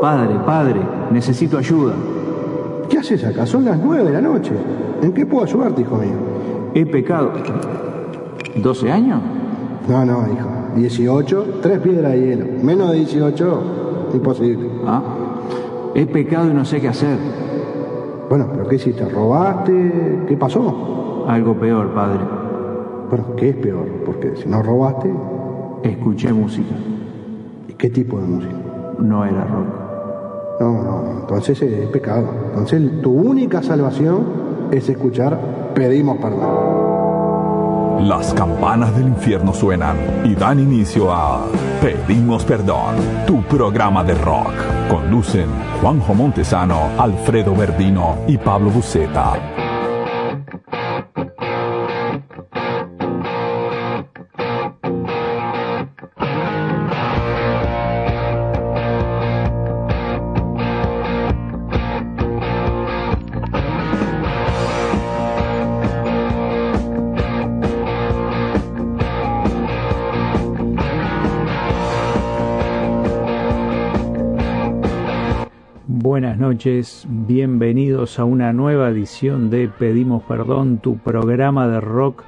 Padre, padre, necesito ayuda. ¿Qué haces acá? Son las nueve de la noche. ¿En qué puedo ayudarte, hijo mío? He pecado. ¿12 años? No, no, hijo. 18, tres piedras de hielo. Menos de 18, imposible. Ah. He pecado y no sé qué hacer. Bueno, pero ¿qué hiciste? ¿Robaste? ¿Qué pasó? Algo peor, padre. Bueno, ¿qué es peor? Porque si no robaste, Escuché música. ¿y qué tipo de música? No era rock. No, no, entonces es pecado. Entonces tu única salvación es escuchar pedimos perdón. Las campanas del infierno suenan y dan inicio a Pedimos Perdón, tu programa de rock. Conducen Juanjo Montesano, Alfredo Verdino y Pablo Buceta. Noches, bienvenidos a una nueva edición de Pedimos Perdón, tu programa de rock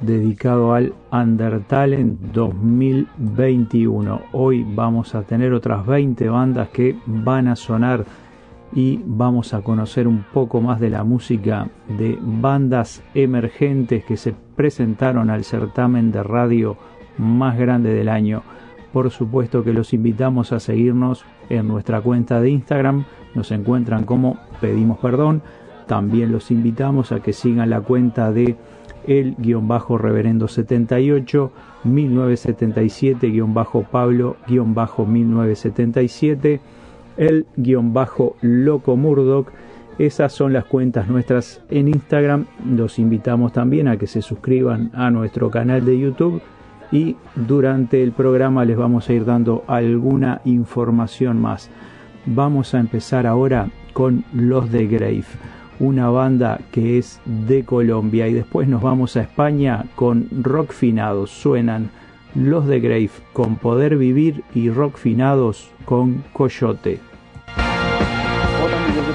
dedicado al Undertalent 2021. Hoy vamos a tener otras 20 bandas que van a sonar y vamos a conocer un poco más de la música de bandas emergentes que se presentaron al certamen de radio más grande del año. Por supuesto que los invitamos a seguirnos en nuestra cuenta de Instagram, nos encuentran como Pedimos Perdón. También los invitamos a que sigan la cuenta de el guion bajo reverendo 78 1977 guion bajo Pablo guion bajo 1977 el guion bajo Loco Murdoch. Esas son las cuentas nuestras en Instagram. Los invitamos también a que se suscriban a nuestro canal de YouTube y durante el programa les vamos a ir dando alguna información más. Vamos a empezar ahora con Los de Grave, una banda que es de Colombia y después nos vamos a España con Rock Finados. Suenan Los de Grave con Poder Vivir y Rock Finados con Coyote.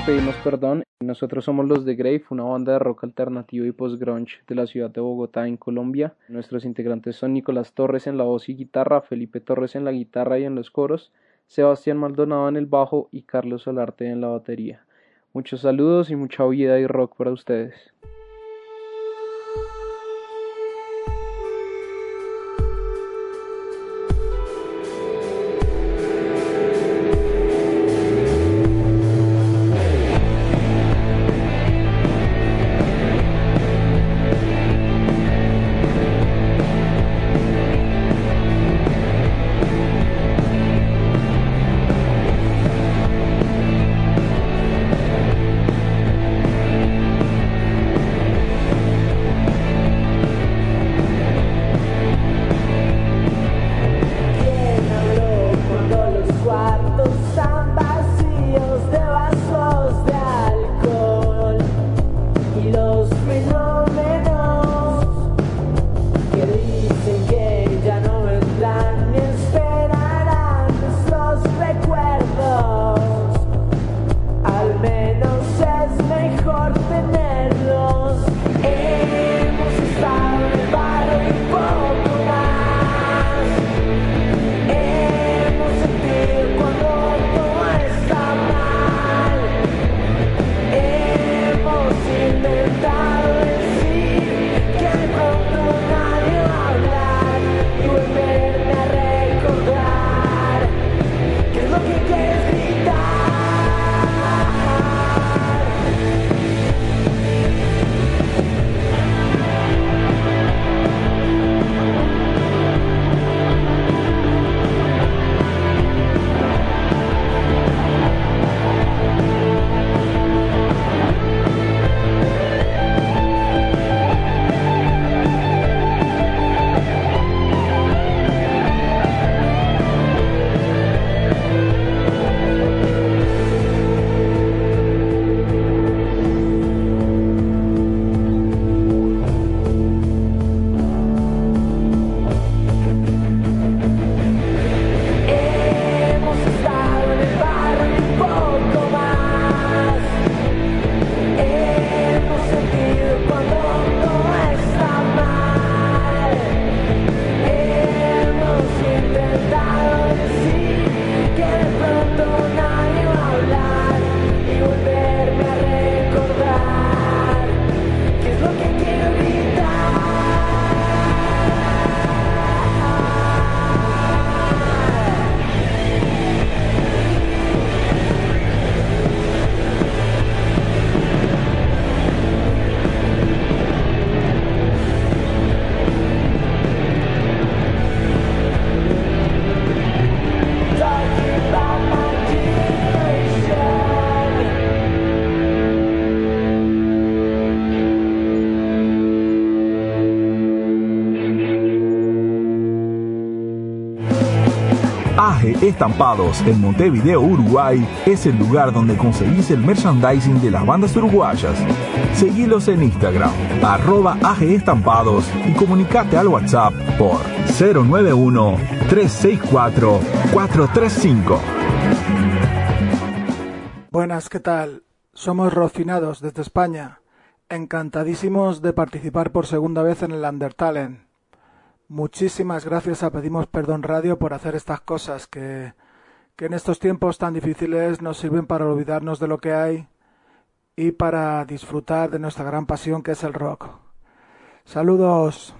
Pedimos Perdón, nosotros somos los de Grave, una banda de rock alternativo y post-grunge de la ciudad de Bogotá en Colombia. Nuestros integrantes son Nicolás Torres en la voz y guitarra, Felipe Torres en la guitarra y en los coros, Sebastián Maldonado en el bajo y Carlos Solarte en la batería. Muchos saludos y mucha vida y rock para ustedes. Estampados en Montevideo, Uruguay, es el lugar donde conseguís el merchandising de las bandas uruguayas. Seguilos en Instagram, arroba AG Estampados y comunicate al WhatsApp por 091-364-435. Buenas, ¿qué tal? Somos Rofinados desde España. Encantadísimos de participar por segunda vez en el Undertalent. Muchísimas gracias a Pedimos Perdón Radio por hacer estas cosas que, que en estos tiempos tan difíciles nos sirven para olvidarnos de lo que hay y para disfrutar de nuestra gran pasión que es el rock. Saludos.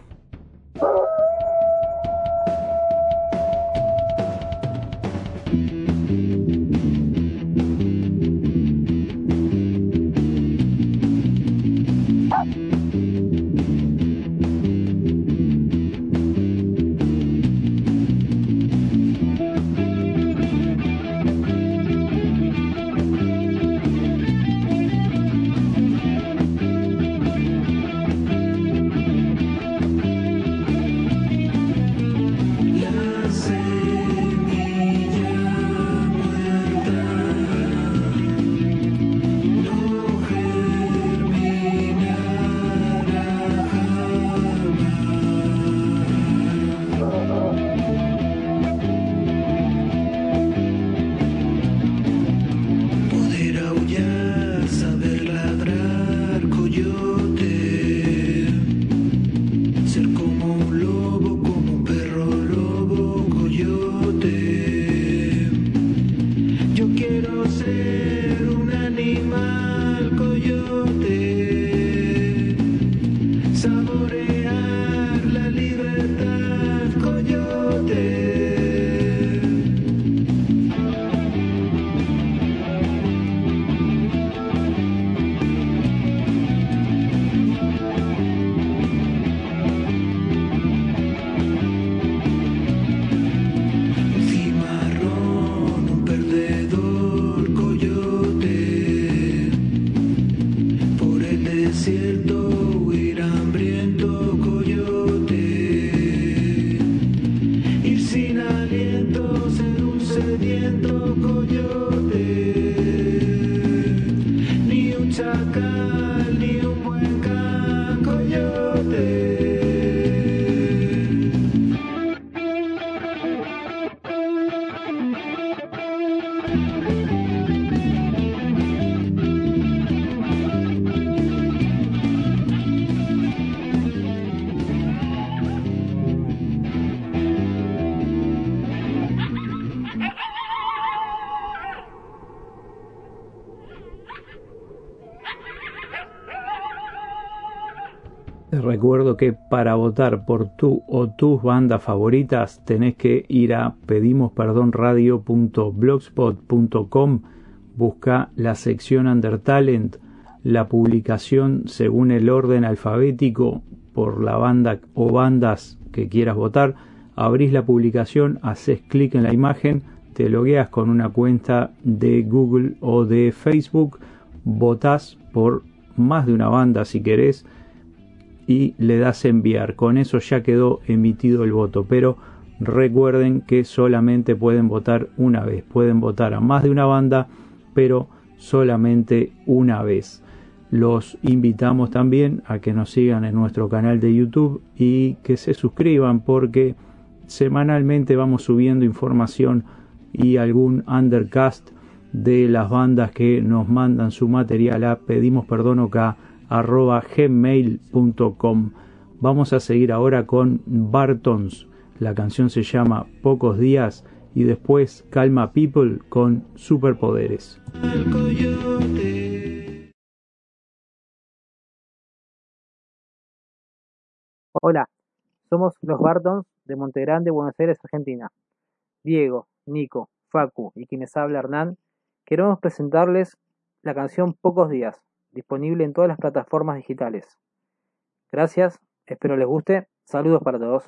Thank you. Que para votar por tu o tus bandas favoritas tenés que ir a pedimosperdonradio.blogspot.com, busca la sección Undertalent, la publicación según el orden alfabético por la banda o bandas que quieras votar, abrís la publicación, haces clic en la imagen, te logueas con una cuenta de Google o de Facebook, votás por más de una banda si querés, y le das enviar. Con eso ya quedó emitido el voto, pero recuerden que solamente pueden votar una vez. Pueden votar a más de una banda, pero solamente una vez. Los invitamos también a que nos sigan en nuestro canal de YouTube y que se suscriban porque semanalmente vamos subiendo información y algún undercast de las bandas que nos mandan su material a pedimos perdón acá arroba gmail.com. Vamos a seguir ahora con Bartons. La canción se llama Pocos días y después Calma People con superpoderes. Hola, somos los Bartons de Montegrande, Buenos Aires, Argentina. Diego, Nico, Facu y quienes habla Hernán, queremos presentarles la canción Pocos días disponible en todas las plataformas digitales. Gracias, espero les guste. Saludos para todos.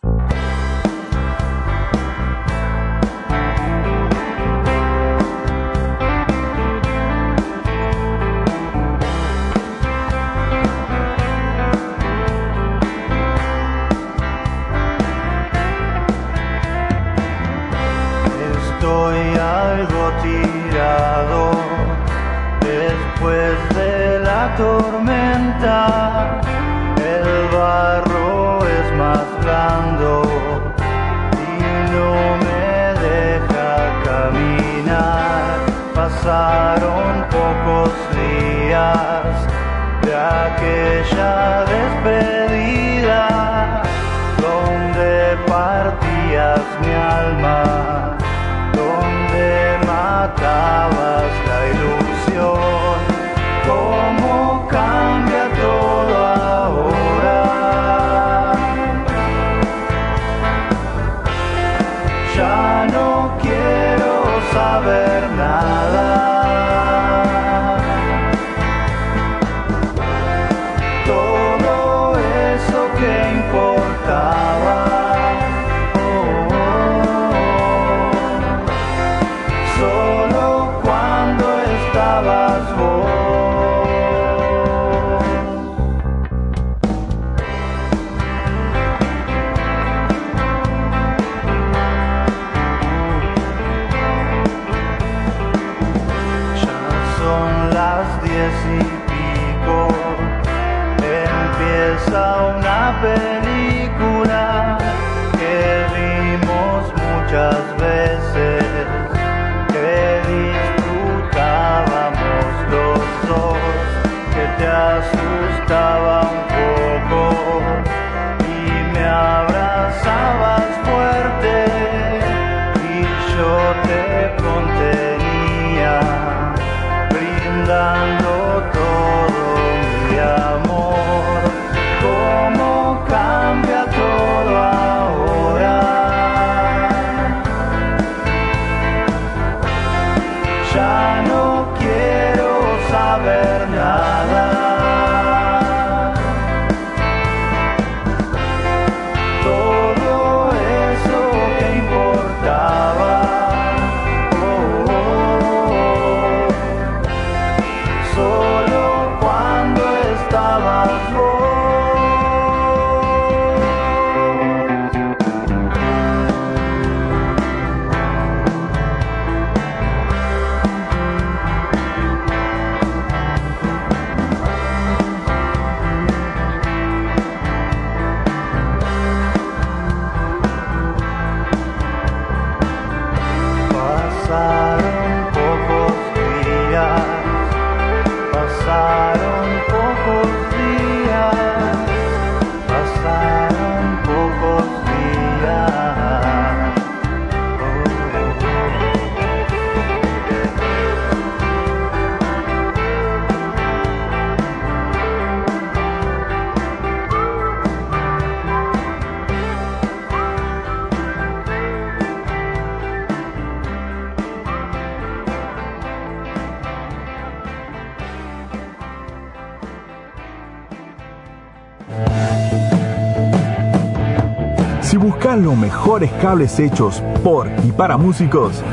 Los mejores cables hechos por y para músicos,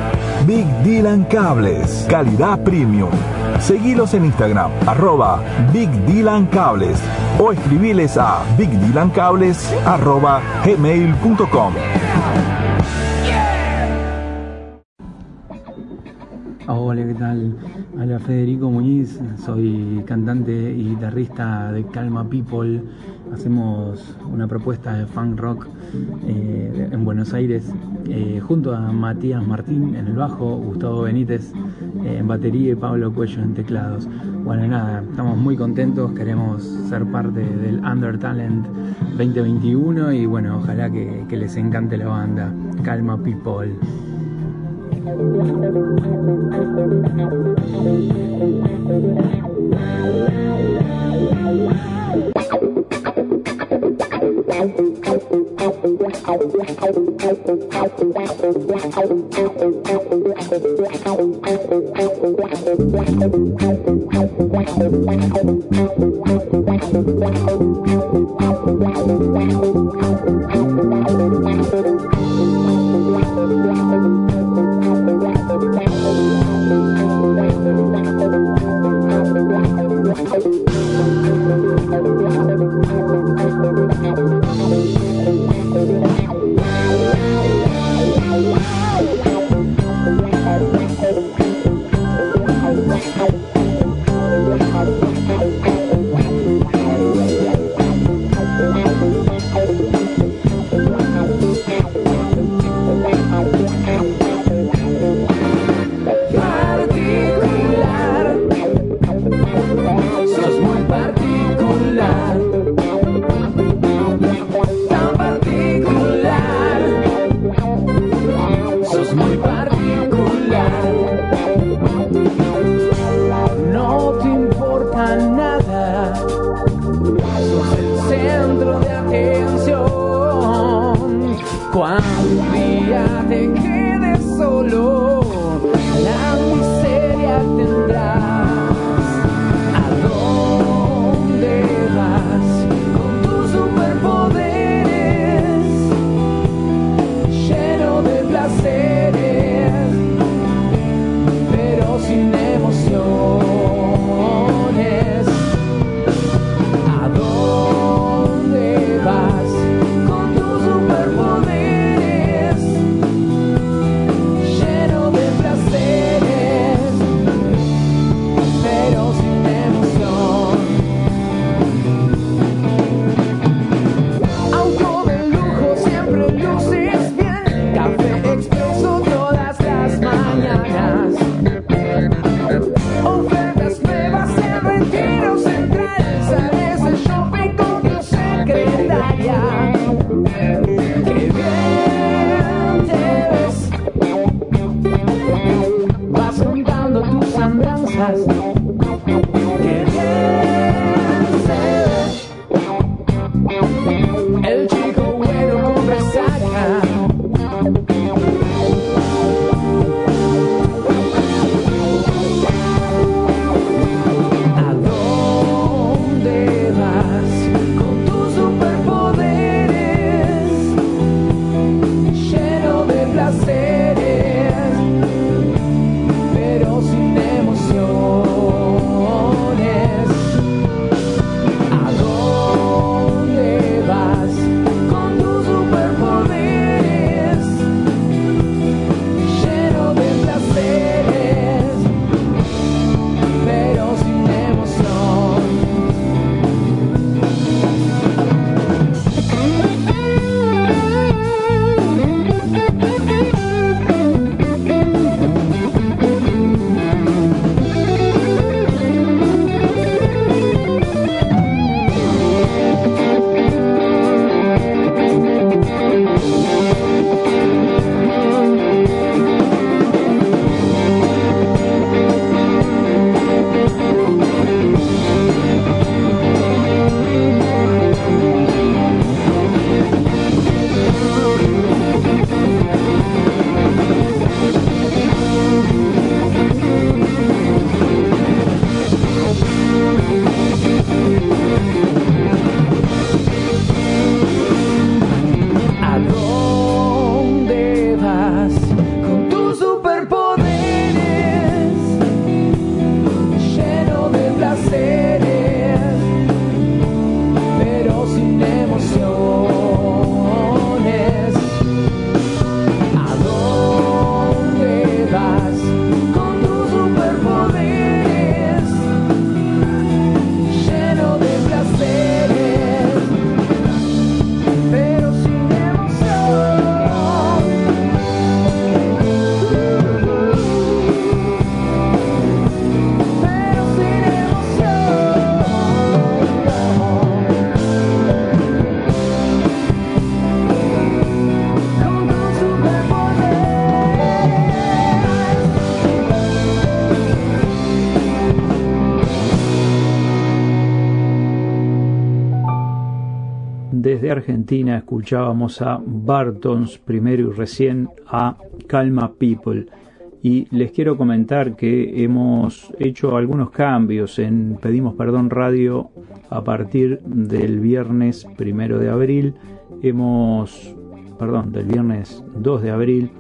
Big Dylan Cables, calidad premium. Seguilos en Instagram, arroba Big Dylan Cables o escribiles a bigdylancables arroba gmail.com. Hola, ¿qué tal? Hola Federico Muñiz, soy cantante y guitarrista de Calma People. Hacemos una propuesta de funk rock eh, en Buenos Aires eh, junto a Matías Martín en el bajo, Gustavo Benítez eh, en batería y Pablo Cuello en teclados. Bueno, nada, estamos muy contentos, queremos ser parte del Under Talent 2021 y bueno, ojalá que, que les encante la banda. Calma People. Maldito Argentina escuchábamos a Bartons primero y recién a Calma People. Y les quiero comentar que hemos hecho algunos cambios en Pedimos Perdón Radio a partir del viernes primero de abril. Hemos, perdón, del viernes 2 de abril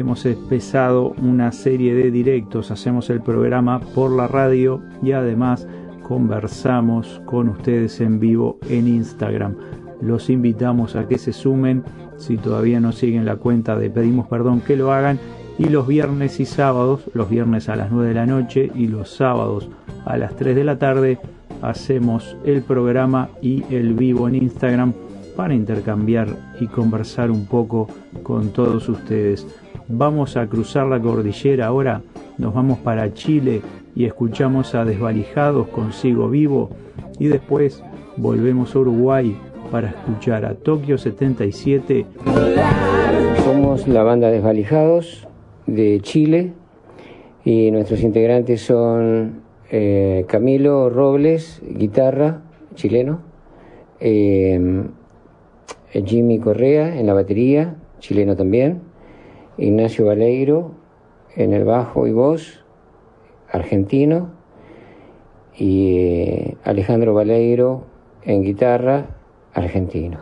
hemos empezado una serie de directos, hacemos el programa por la radio y además conversamos con ustedes en vivo en Instagram. Los invitamos a que se sumen, si todavía no siguen la cuenta de Pedimos Perdón, que lo hagan. Y los viernes y sábados, los viernes a las 9 de la noche y los sábados a las 3 de la tarde, hacemos el programa y el vivo en Instagram para intercambiar y conversar un poco con todos ustedes. Vamos a cruzar la cordillera ahora, nos vamos para Chile y escuchamos a Desvalijados consigo vivo y después volvemos a Uruguay para escuchar a Tokio 77. Somos la banda Desvalijados de Chile y nuestros integrantes son eh, Camilo Robles, guitarra, chileno, eh, Jimmy Correa en la batería, chileno también, Ignacio Valeiro en el bajo y voz, argentino, y eh, Alejandro Valeiro en guitarra, argentino.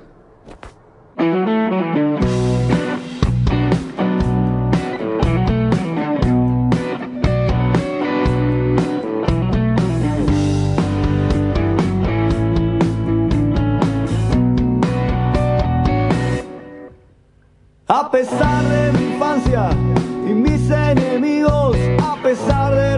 A pesar de mi infancia y mis enemigos, a pesar de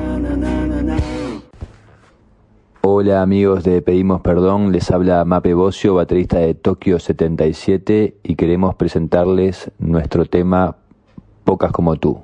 Hola amigos de Pedimos Perdón, les habla Mape Bocio, baterista de Tokio 77 y queremos presentarles nuestro tema Pocas como tú.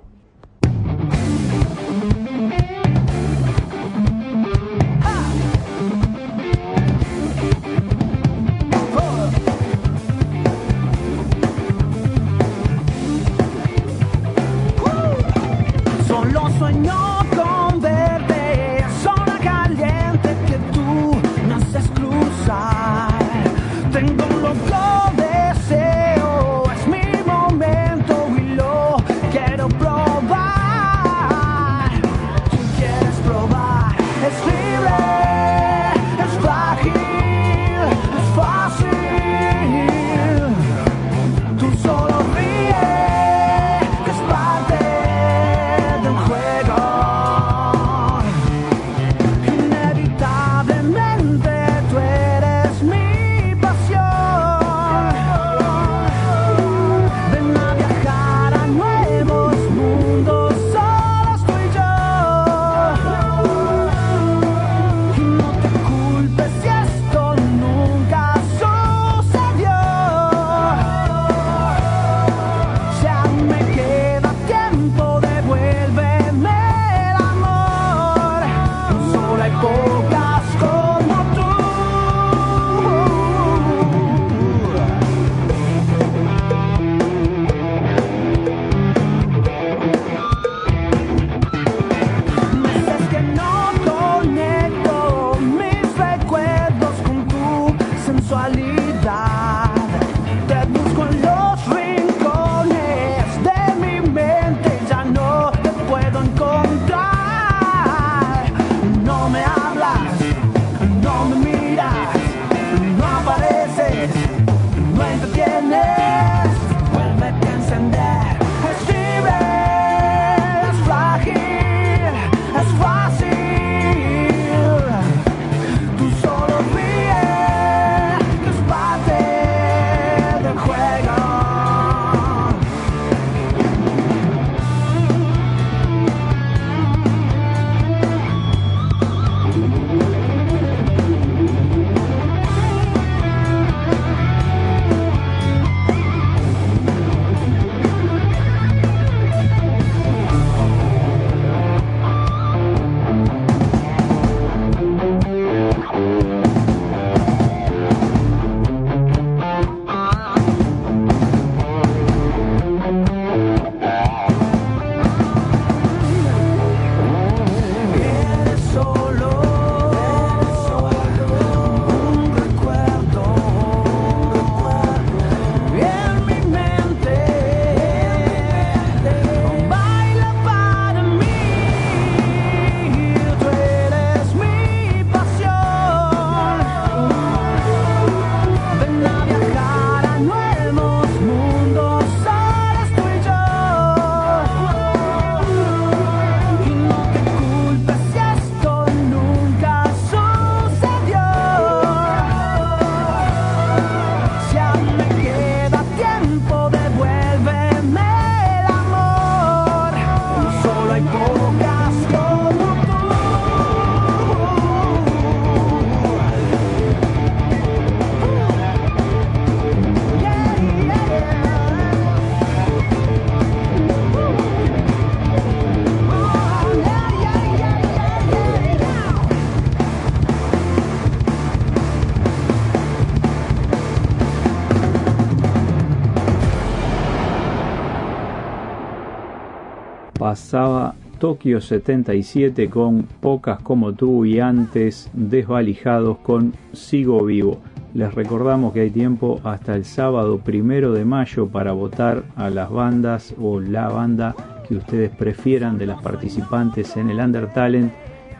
Tokio 77 con Pocas como tú y antes Desvalijados con Sigo Vivo. Les recordamos que hay tiempo hasta el sábado primero de mayo para votar a las bandas o la banda que ustedes prefieran de las participantes en el Under Talent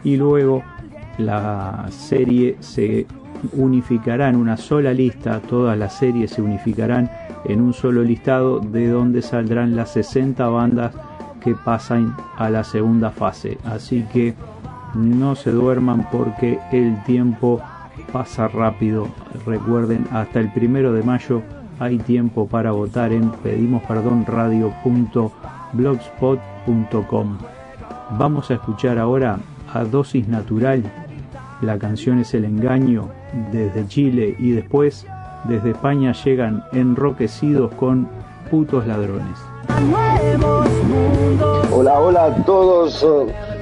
y luego la serie se unificará en una sola lista, todas las series se unificarán en un solo listado de donde saldrán las 60 bandas que pasan a la segunda fase. Así que no se duerman porque el tiempo pasa rápido. Recuerden, hasta el primero de mayo hay tiempo para votar en pedimosperdonradio.blogspot.com. Vamos a escuchar ahora a Dosis Natural. La canción es El Engaño desde Chile y después desde España llegan enroquecidos con putos ladrones. Hola, hola a todos.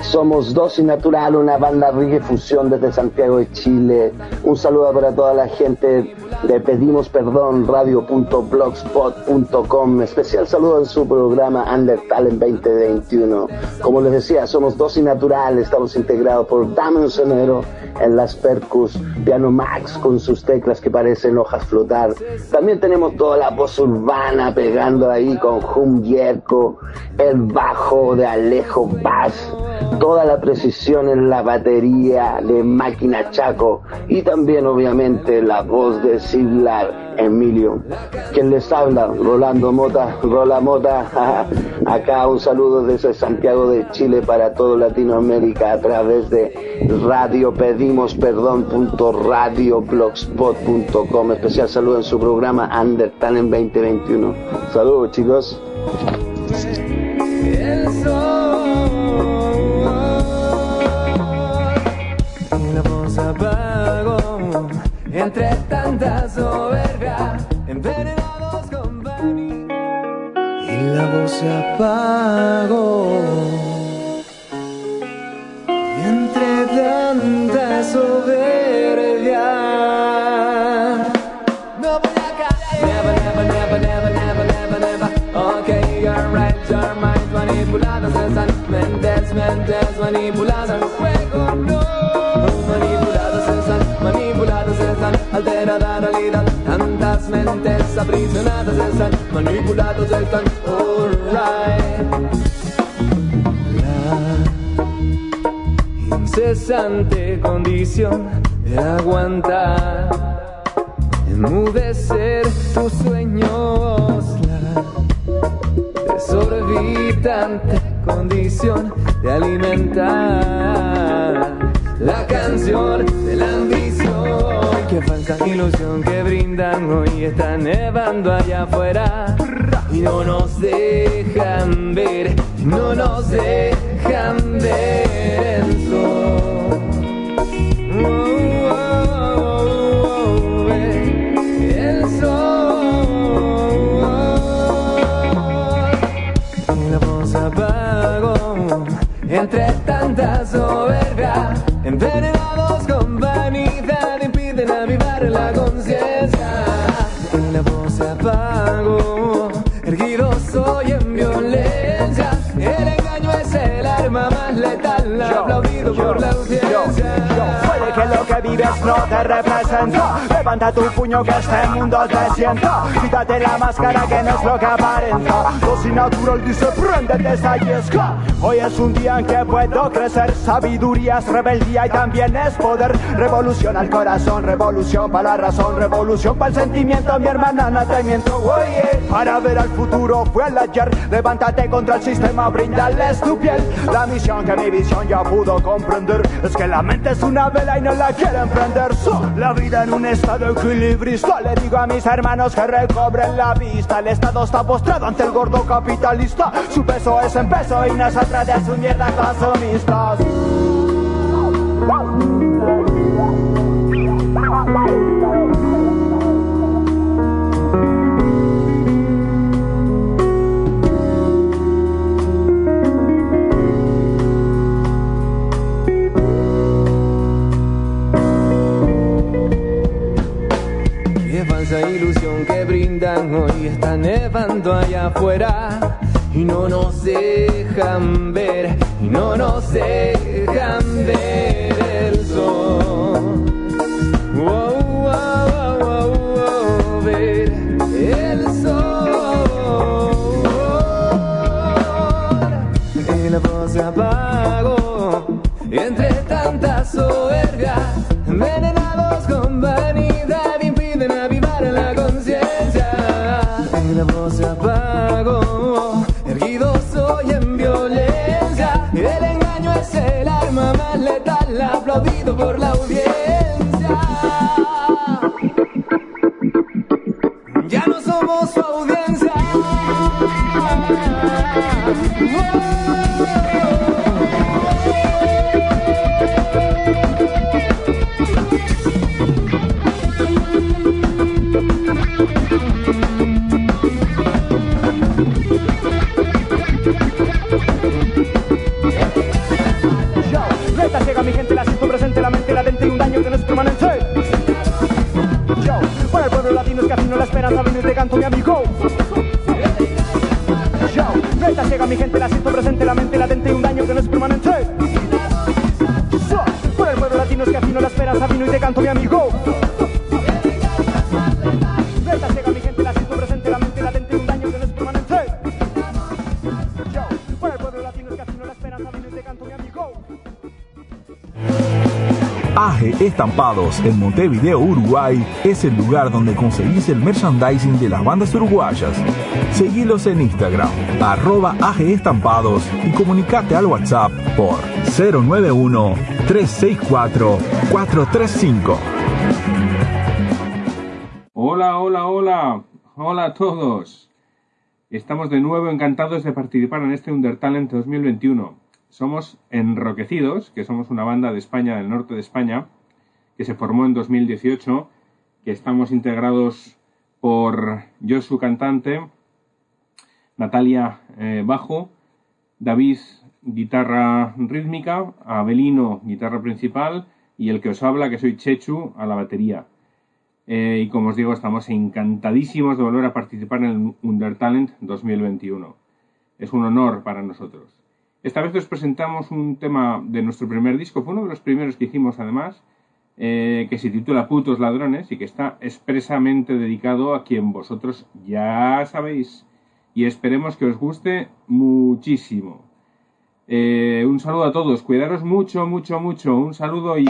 Somos Dosis Natural, una banda reggae fusión desde Santiago de Chile. Un saludo para toda la gente de Pedimos Perdón radio.blogspot.com. Especial saludo en su programa Undertale 2021. Como les decía, somos dos y natural, estamos integrados por Damian Sonero en las percus, Piano Max con sus teclas que parecen hojas flotar. También tenemos toda la voz urbana pegando ahí con Hum Yerko, el bajo de Alejo Paz, toda la precisión en la batería de Máquina Chaco y también obviamente la voz de Siglar Emilio. Quien les habla, Rolando Mota, Rola Mota, acá un saludo desde Santiago de Chile para todo Latinoamérica a través de Radio Pedimos Perdón.radioblogspot.com. Especial saludo en su programa Undertale en 2021. Saludos chicos. La voz se apagó entre tanta soberbia. No voy a caer. Never, never, never, never, never, never, never. Okay, you're right, your mind manipuladas están. Mentes, mentes manipuladas al juego, no. Manipuladas están, manipuladas están. Alterada realidad, tantas mentes aprisionadas están. Manipulados están, alright. La incesante condición de aguantar, enmudecer tus sueños, la desorbitante condición de alimentar la canción de la ambición. Qué falsa ilusión que brindan hoy está nevando allá afuera y no nos dejan ver, no nos dejan ver aplaudido por la audiencia. Puede que lo que vives no te representa. Levanta tu puño que este mundo te sienta. Quítate la máscara que no es lo que aparenta. Lo sin natural dice préndete esa yesca Hoy es un día en que puedo crecer. Sabiduría es rebeldía y también es poder. Revolución al corazón, revolución para la razón Revolución para el sentimiento, mi hermana no te miento. Oye. Para ver al futuro fue el ayer. Levántate contra el sistema, brindales tu piel. La misión que mi visión ya pudo comprender Es que la mente es una vela y no la quieren prender So, La vida en un estado equilibrista. Le digo a mis hermanos que recobren la vista. El estado está postrado ante el gordo capitalista. Su peso es en peso y nosotras de su mierda consumistas hoy está nevando allá afuera y no nos dejan ver y no nos dejan ver el sol. Por la audiencia. canto mi amigo. Yo, meta llega mi gente, la siento presente, la mente latente y un daño que no es permanente. So, por el pueblo latino es que afino las peras, afino y te canto mi amigo. Estampados en Montevideo, Uruguay es el lugar donde conseguís el merchandising de las bandas uruguayas. Seguilos en Instagram, arroba AG Estampados y comunicate al WhatsApp por 091-364-435. Hola, hola, hola. Hola a todos. Estamos de nuevo encantados de participar en este Undertalent 2021. Somos Enroquecidos, que somos una banda de España, del norte de España, que se formó en 2018, que estamos integrados por Josu cantante, Natalia eh, bajo, David guitarra rítmica, Abelino guitarra principal y el que os habla, que soy Chechu, a la batería. Eh, y como os digo, estamos encantadísimos de volver a participar en el Undertalent 2021. Es un honor para nosotros. Esta vez os presentamos un tema de nuestro primer disco, fue uno de los primeros que hicimos además, eh, que se titula Putos Ladrones y que está expresamente dedicado a quien vosotros ya sabéis. Y esperemos que os guste muchísimo. Eh, un saludo a todos, cuidaros mucho, mucho, mucho. Un saludo y...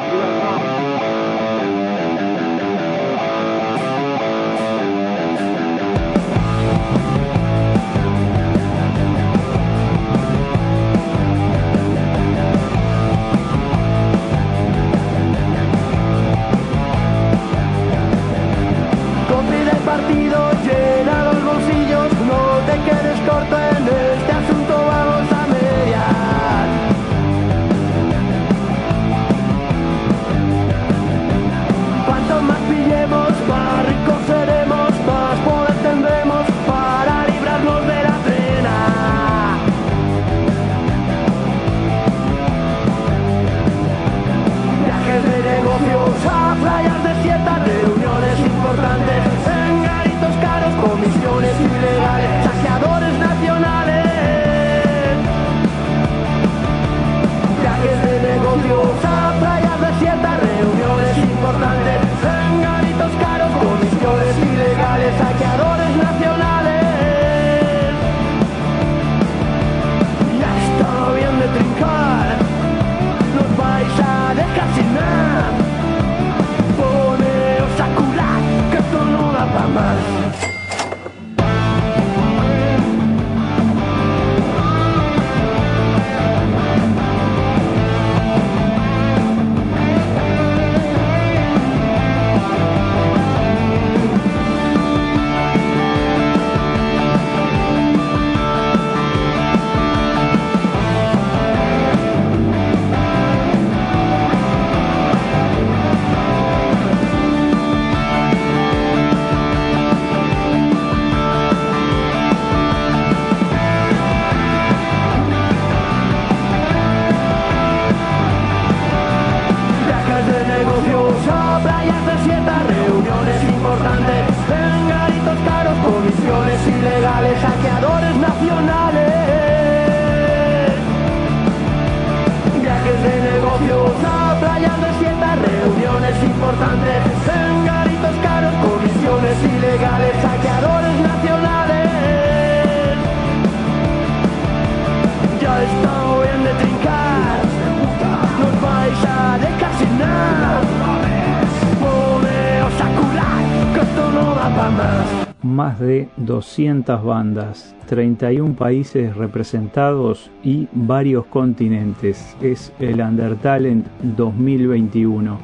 200 bandas, 31 países representados y varios continentes. Es el Undertalent 2021.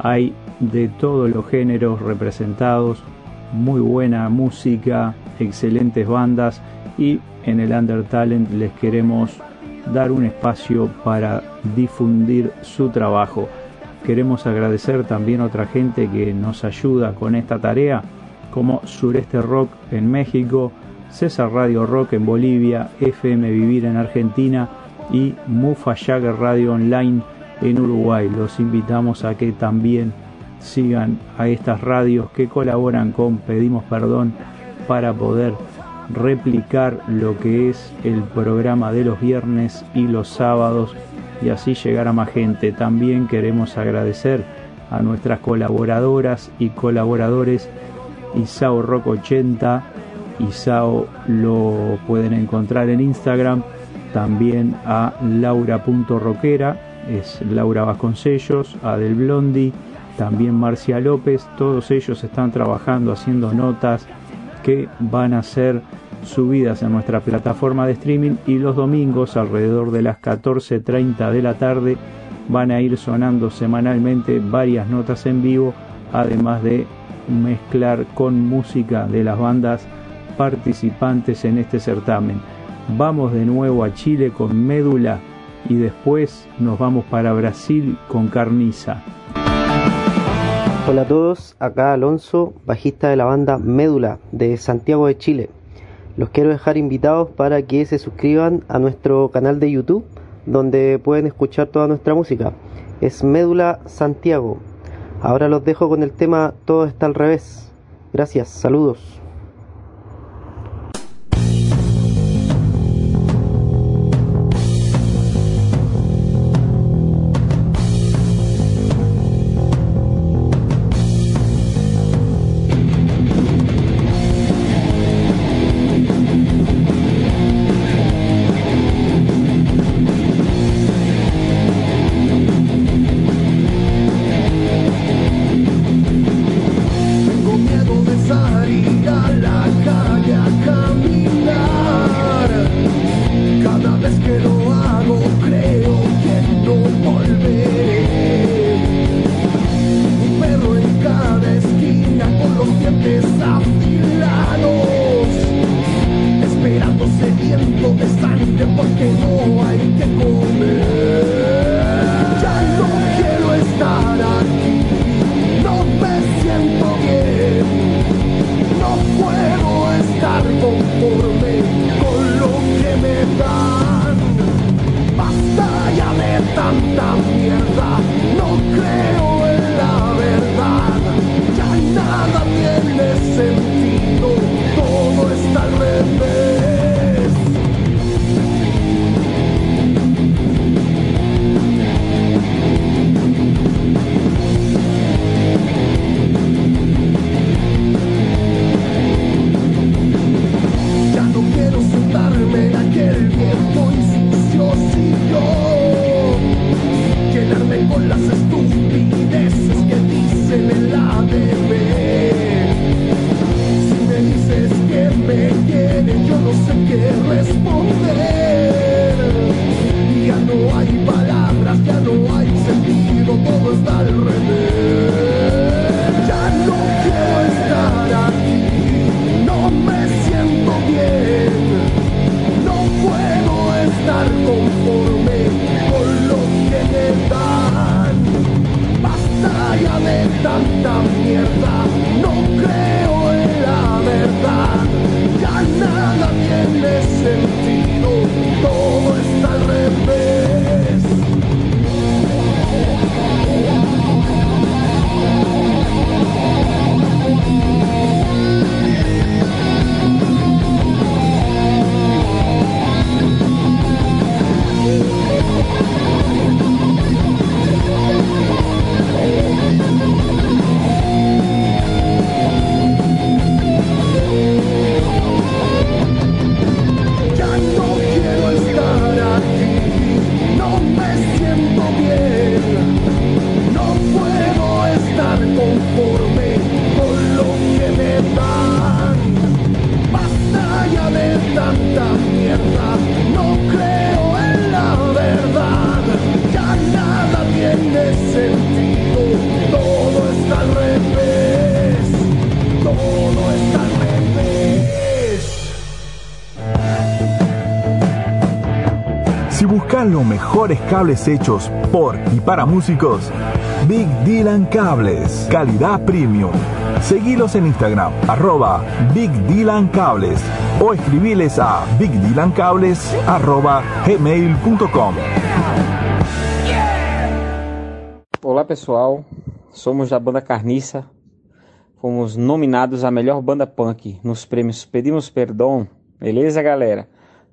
Hay de todos los géneros representados, muy buena música, excelentes bandas y en el Undertalent les queremos dar un espacio para difundir su trabajo. Queremos agradecer también a otra gente que nos ayuda con esta tarea, como Sureste Rock en México, César Radio Rock en Bolivia, FM Vivir en Argentina y Mufa Jagger Radio Online en Uruguay. Los invitamos a que también sigan a estas radios que colaboran con Pedimos Perdón para poder replicar lo que es el programa de los viernes y los sábados y así llegar a más gente. También queremos agradecer a nuestras colaboradoras y colaboradores Isao Rock 80. Isao lo pueden encontrar en Instagram. También a Laura.roquera, es Laura Vasconcellos, a Del Blondi, también Marcia López. Todos ellos están trabajando, haciendo notas que van a ser subidas en nuestra plataforma de streaming y los domingos alrededor de las 14.30 de la tarde van a ir sonando semanalmente varias notas en vivo, además de mezclar con música de las bandas participantes en este certamen. Vamos de nuevo a Chile con Médula y después nos vamos para Brasil con Carniza. Hola a todos, acá Alonso, bajista de la banda Médula de Santiago de Chile. Los quiero dejar invitados para que se suscriban a nuestro canal de YouTube donde pueden escuchar toda nuestra música. Es Médula Santiago. Ahora los dejo con el tema Todo está al revés. Gracias, saludos. Mejores cables hechos por y para músicos, Big Dylan Cables, calidad premium. Seguilos en Instagram, arroba Big Dylan Cables o escribiles a bigdylancables arroba gmail.com. Olá pessoal, somos da banda Carniça, como os nominados a melhor banda punk nos prêmios Pedimos Perdão. Beleza, galera?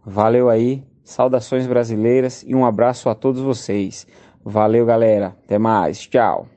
Valeu aí, saudações brasileiras e um abraço a todos vocês. Valeu, galera. Até mais. Tchau.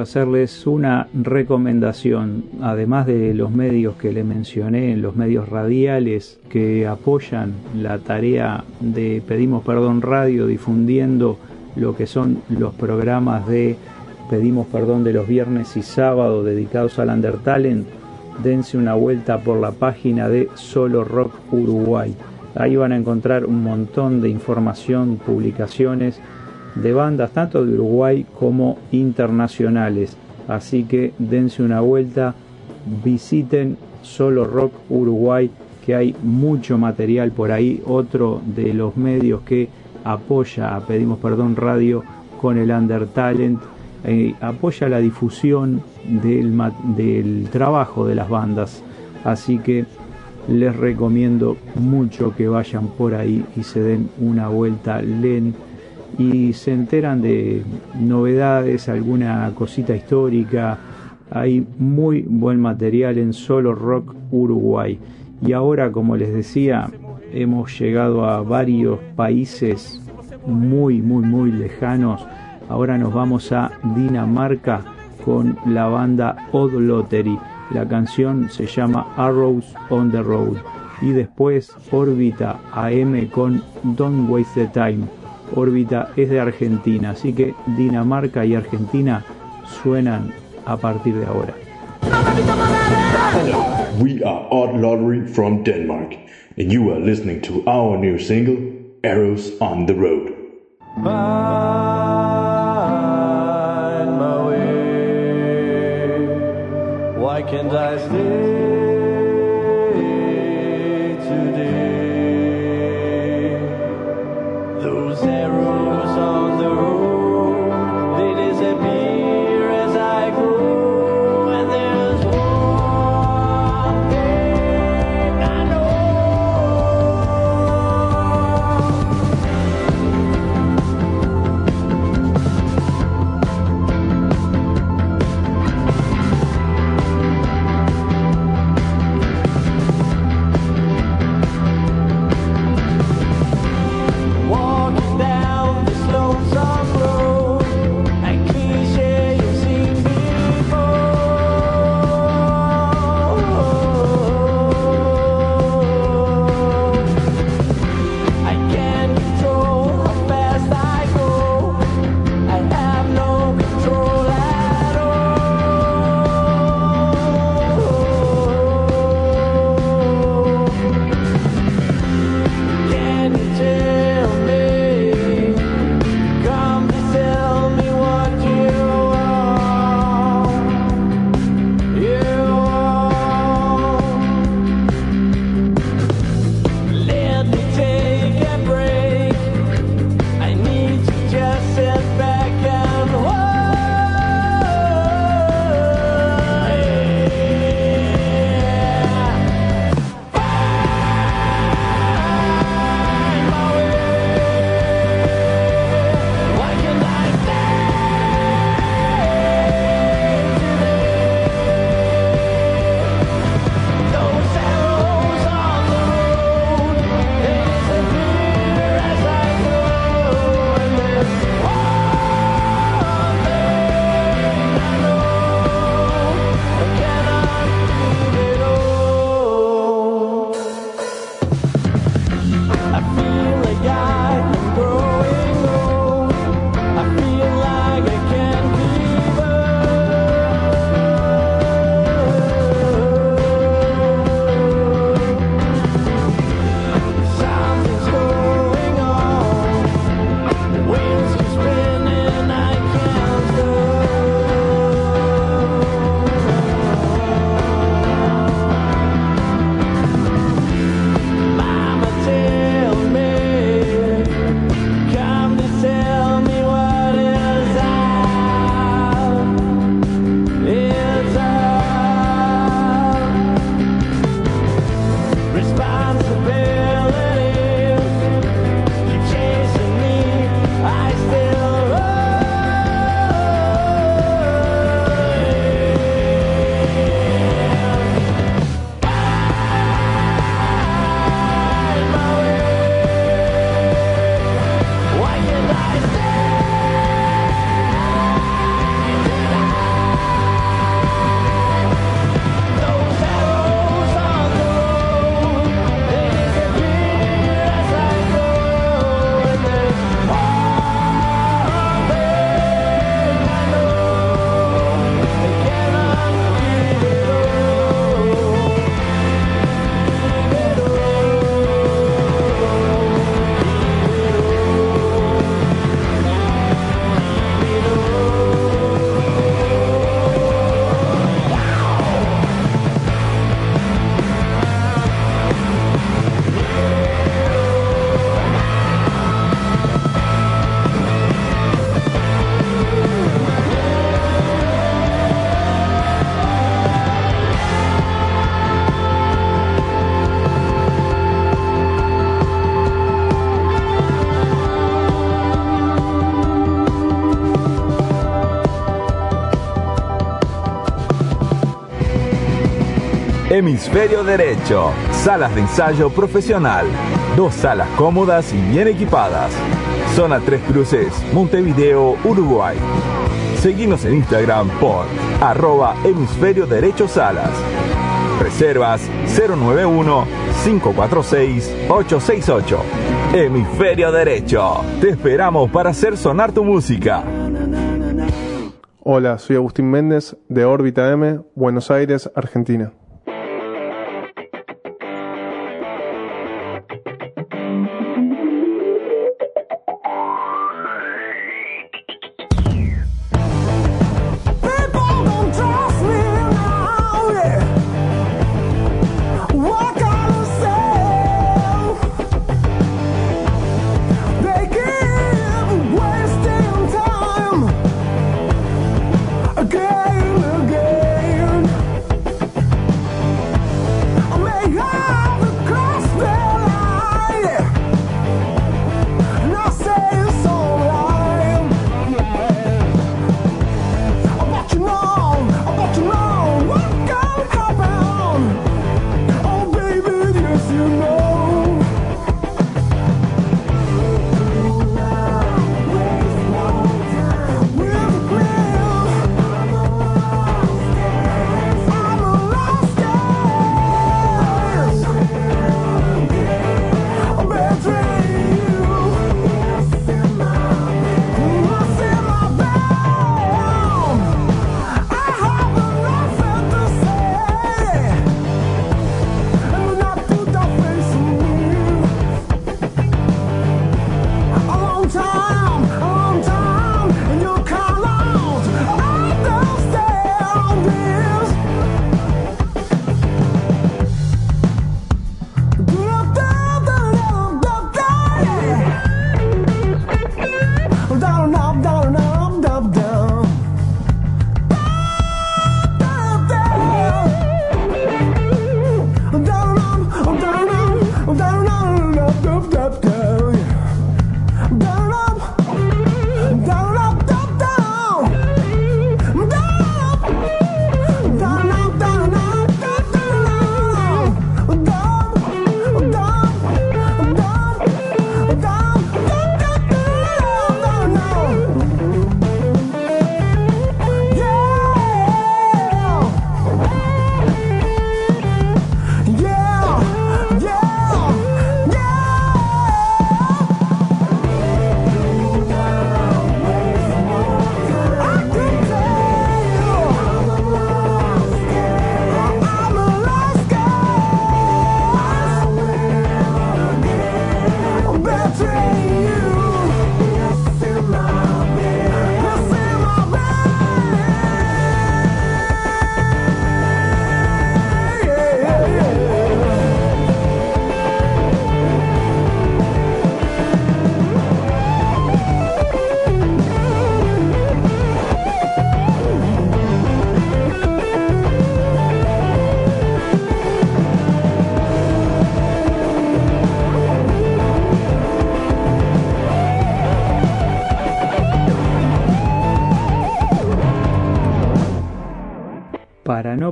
Hacerles una recomendación, además de los medios que le mencioné, los medios radiales que apoyan la tarea de Pedimos Perdón Radio difundiendo lo que son los programas de Pedimos Perdón de los viernes y sábados dedicados al Undertalent, dense una vuelta por la página de Solo Rock Uruguay. Ahí van a encontrar un montón de información, publicaciones de bandas tanto de Uruguay como internacionales. Así que dense una vuelta, visiten Solo Rock Uruguay, que hay mucho material por ahí. Otro de los medios que apoya Pedimos Perdón Radio con el Undertalent, eh, apoya la difusión del, del trabajo de las bandas. Así que les recomiendo mucho que vayan por ahí y se den una vuelta, leen y se enteran de novedades, alguna cosita histórica. Hay muy buen material en Solo Rock Uruguay. Y ahora, como les decía, hemos llegado a varios países muy, muy, muy lejanos. Ahora nos vamos a Dinamarca con la banda Odd Lottery. La canción se llama Arrows on the Road. Y después Órbita AM con Don't Waste the Time. Órbita es de Argentina, así que Dinamarca y Argentina suenan a partir de ahora. We are Odd Lottery from Denmark, and you are listening to our new single, Arrows on the Road. find my way. Why can't I stay Hemisferio Derecho, salas de ensayo profesional, dos salas cómodas y bien equipadas. Zona Tres Cruces, Montevideo, Uruguay. Seguimos en Instagram por arroba hemisferio derecho salas. Reservas 091-546-868. Hemisferio Derecho. Te esperamos para hacer sonar tu música. Hola, soy Agustín Méndez de Órbita M, Buenos Aires, Argentina.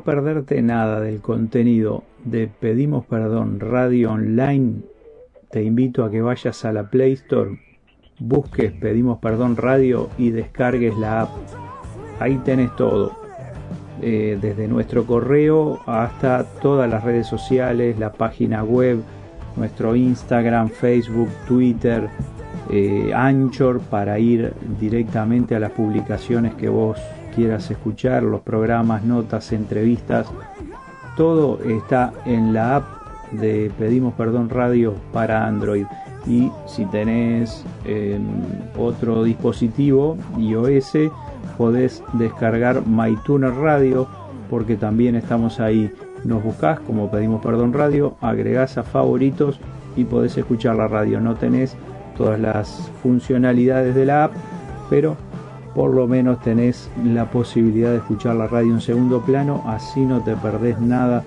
Perderte nada del contenido de Pedimos Perdón Radio Online, te invito a que vayas a la Play Store, busques Pedimos Perdón Radio y descargues la app. Ahí tenés todo, eh, desde nuestro correo hasta todas las redes sociales, la página web, nuestro Instagram, Facebook, Twitter, eh, Anchor para ir directamente a las publicaciones que vos quieras escuchar, los programas, notas, entrevistas, todo está en la app de Pedimos Perdón Radio para Android. Y si tenés eh, otro dispositivo iOS, podés descargar MyTuner Radio porque también estamos ahí. Nos buscás como Pedimos Perdón Radio, agregás a favoritos y podés escuchar la radio. No tenés todas las funcionalidades de la app, pero por lo menos tenés la posibilidad de escuchar la radio en segundo plano, así no te perdés nada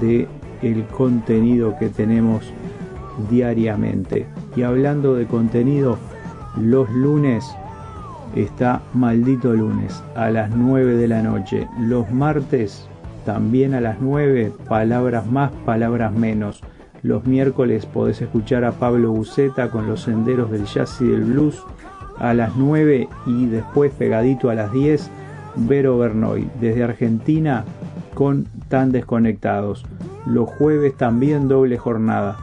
de el contenido que tenemos diariamente. Y hablando de contenido, los lunes está maldito lunes a las 9 de la noche. Los martes También a las 9, palabras más, palabras menos. Los miércoles podés escuchar a Pablo Buceta con los senderos del jazz y del blues a las 9 y después pegadito a las 10, Vero Bernoy desde Argentina con Tan Desconectados. Los jueves también doble jornada.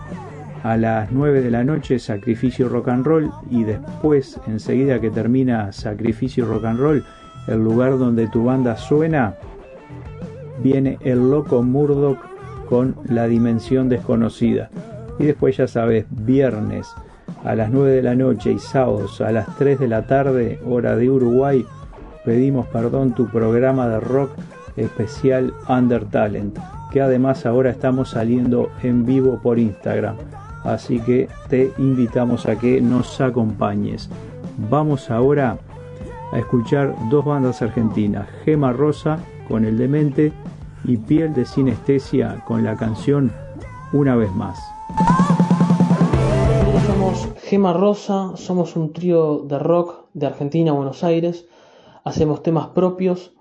A las 9 de la noche Sacrificio Rock and Roll y después, enseguida que termina Sacrificio Rock and Roll, el lugar donde tu banda suena, viene el loco Murdoch con la dimensión desconocida. Y después ya sabes, viernes a las 9 de la noche y sábados a las 3 de la tarde, hora de Uruguay, pedimos perdón tu programa de rock especial Under Talent, que además ahora estamos saliendo en vivo por Instagram. Así que te invitamos a que nos acompañes. Vamos ahora a escuchar dos bandas argentinas, Gema Rosa con El Demente y Piel de Sinestesia con la canción Una vez más. Gema Rosa, somos un trío de rock de Argentina, Buenos Aires, hacemos temas propios,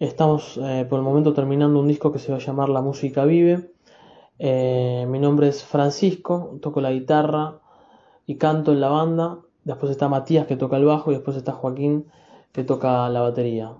estamos eh, por el momento terminando un disco que se va a llamar La Música Vive. Eh, mi nombre es Francisco, toco la guitarra y canto en la banda. Después está Matías que toca el bajo y después está Joaquín que toca la batería.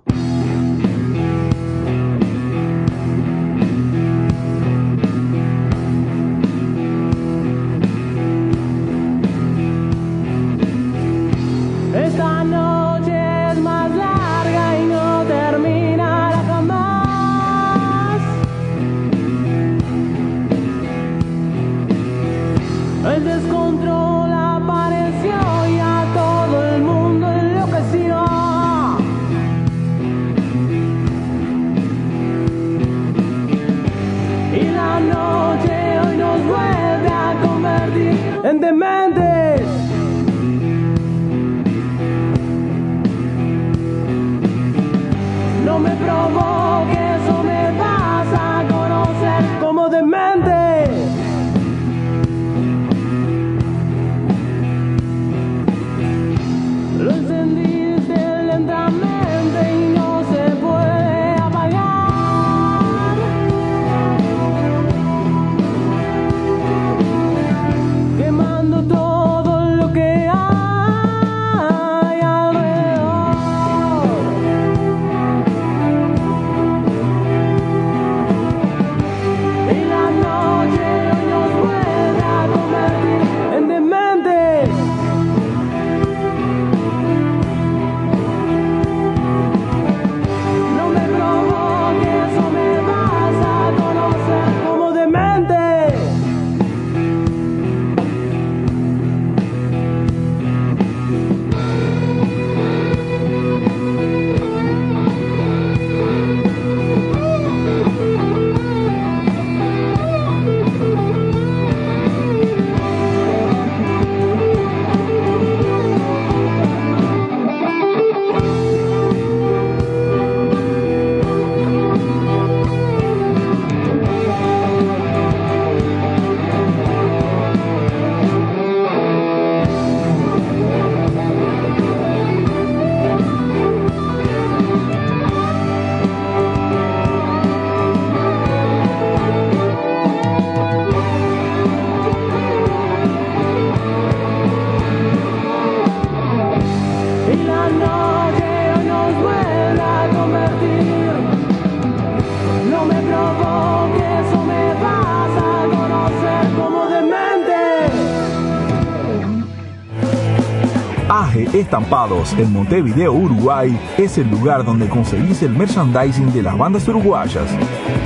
Estampados en Montevideo, Uruguay, es el lugar donde conseguís el merchandising de las bandas uruguayas.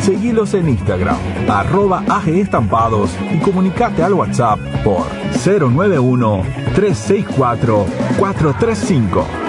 Seguilos en Instagram, arroba AG Estampados y comunicate al WhatsApp por 091 364 435.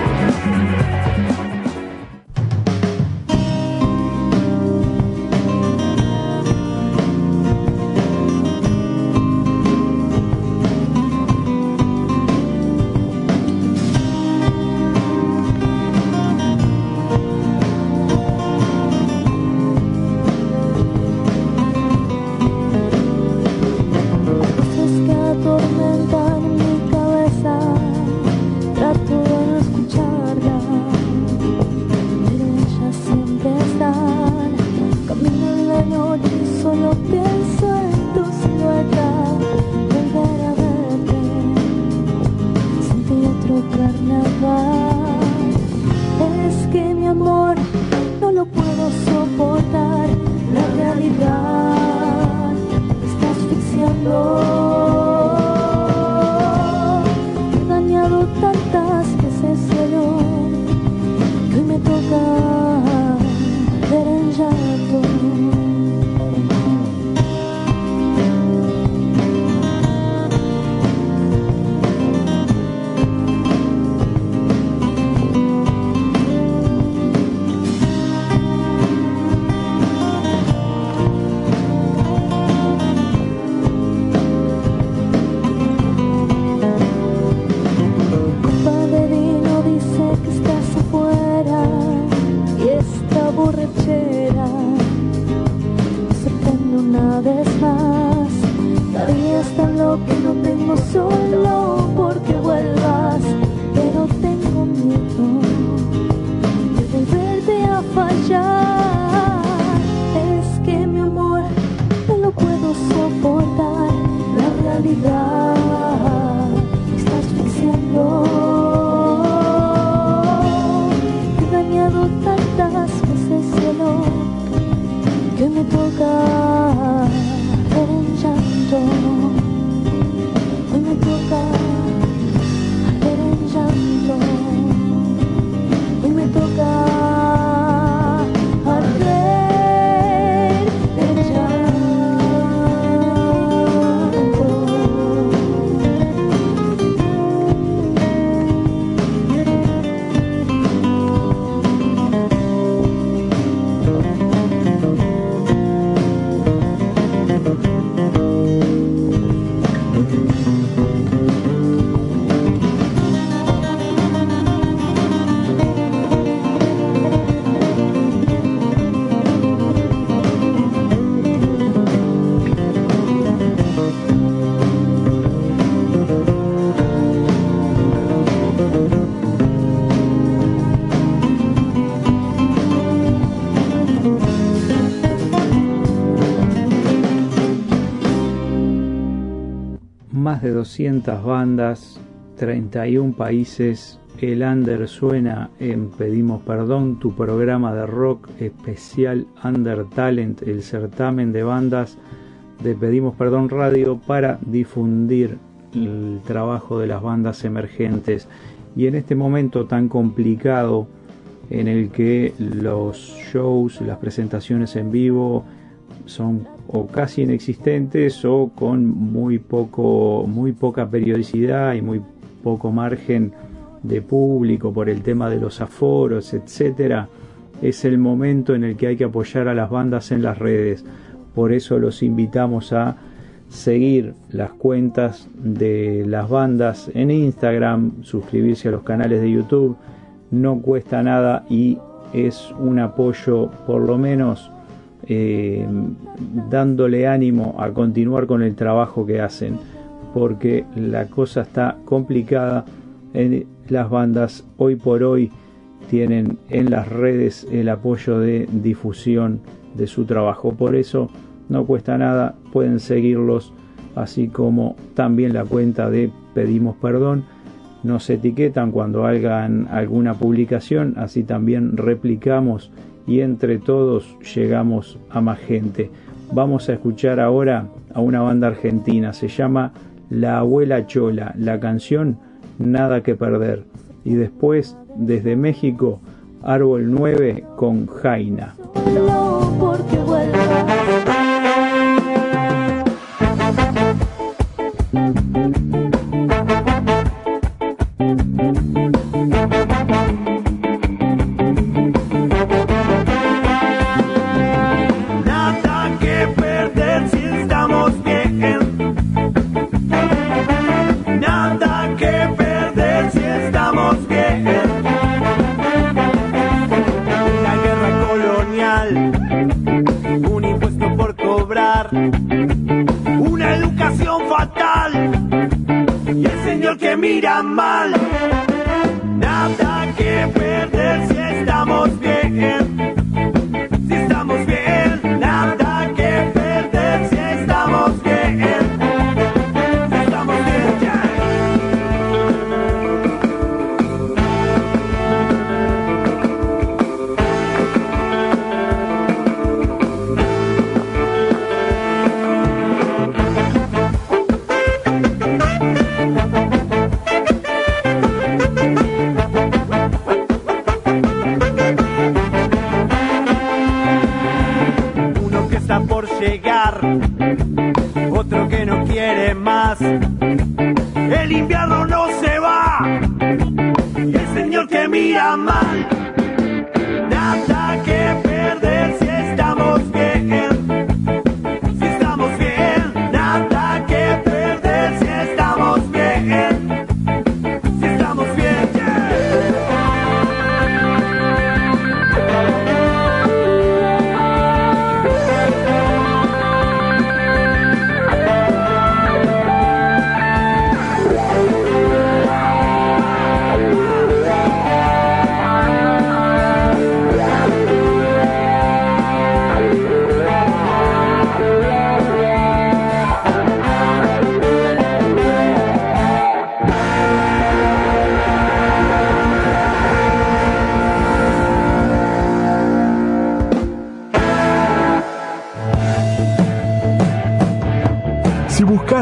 De 200 bandas, 31 países. El Under suena en Pedimos Perdón, tu programa de rock especial Under Talent, el certamen de bandas de Pedimos Perdón Radio para difundir el trabajo de las bandas emergentes. Y en este momento tan complicado en el que los shows, las presentaciones en vivo son o casi inexistentes o con muy poco muy poca periodicidad y muy poco margen de público por el tema de los aforos, etcétera, es el momento en el que hay que apoyar a las bandas en las redes. Por eso los invitamos a seguir las cuentas de las bandas en Instagram, suscribirse a los canales de YouTube, no cuesta nada y es un apoyo por lo menos eh, dándole ánimo a continuar con el trabajo que hacen, porque la cosa está complicada. Las bandas hoy por hoy tienen en las redes el apoyo de difusión de su trabajo. Por eso no cuesta nada, pueden seguirlos, así como también la cuenta de Pedimos Perdón. Nos etiquetan cuando hagan alguna publicación, así también replicamos y entre todos llegamos a más gente. Vamos a escuchar ahora a una banda argentina, se llama La Abuela Chola, la canción Nada que Perder. Y después, desde México, Árbol 9 con Jaina.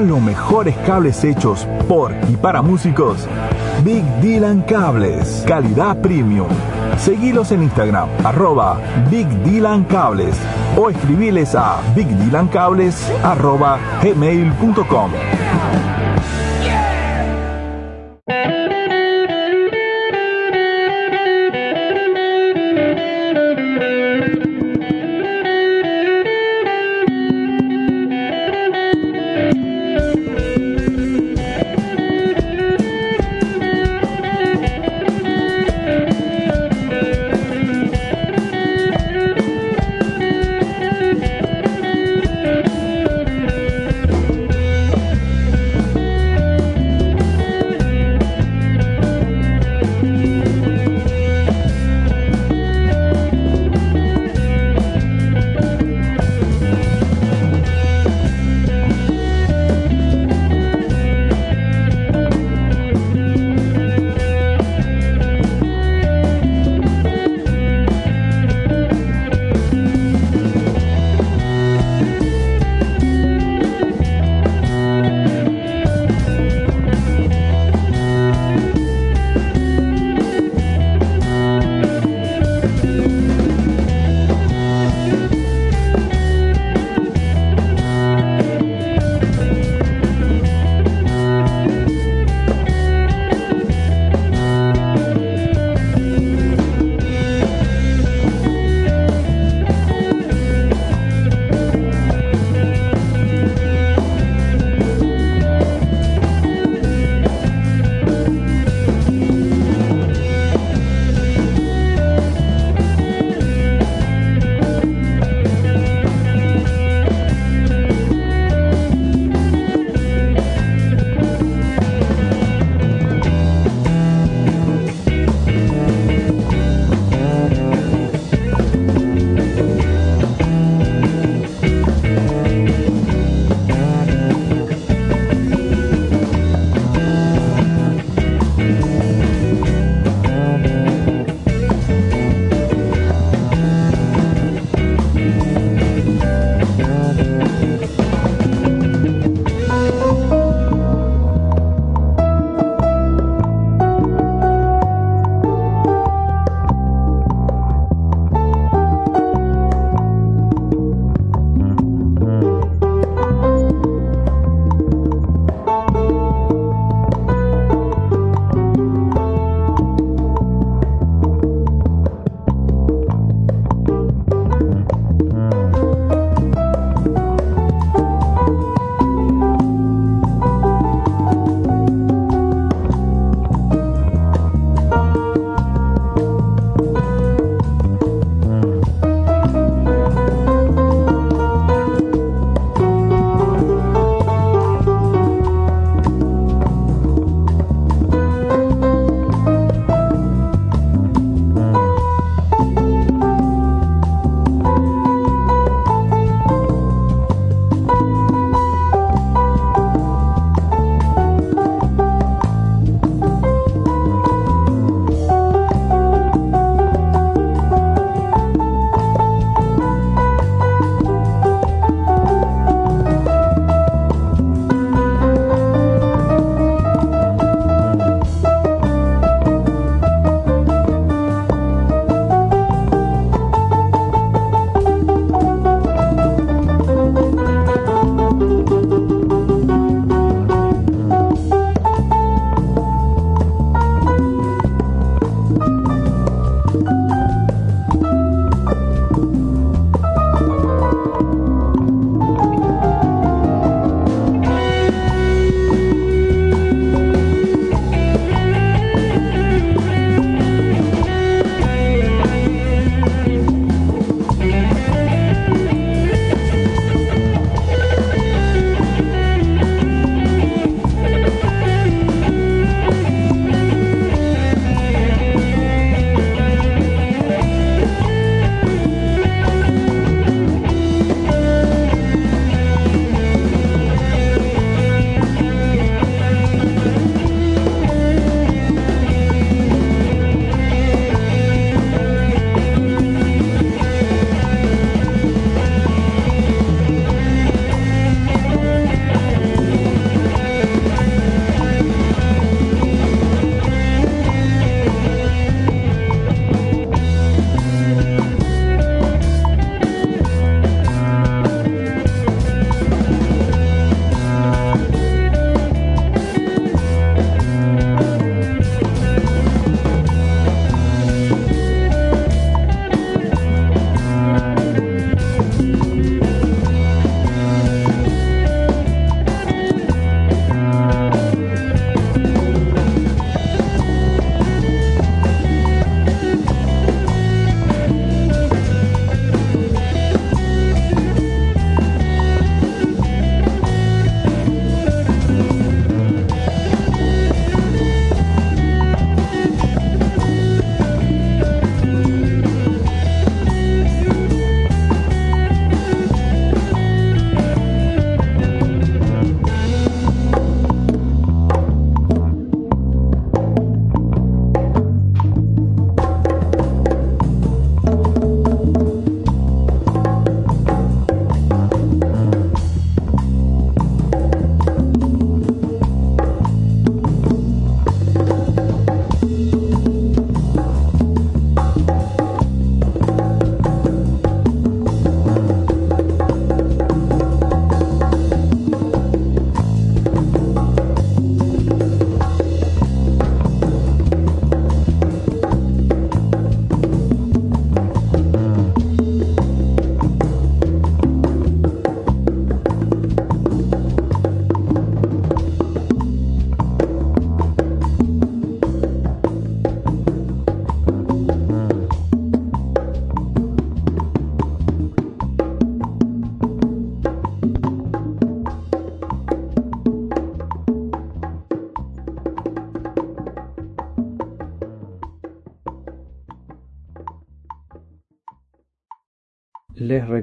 Los mejores cables hechos por y para músicos, Big Dylan Cables, calidad premium. Seguilos en Instagram, arroba Big Dylan Cables o escribiles a bigdylancables arroba gmail.com.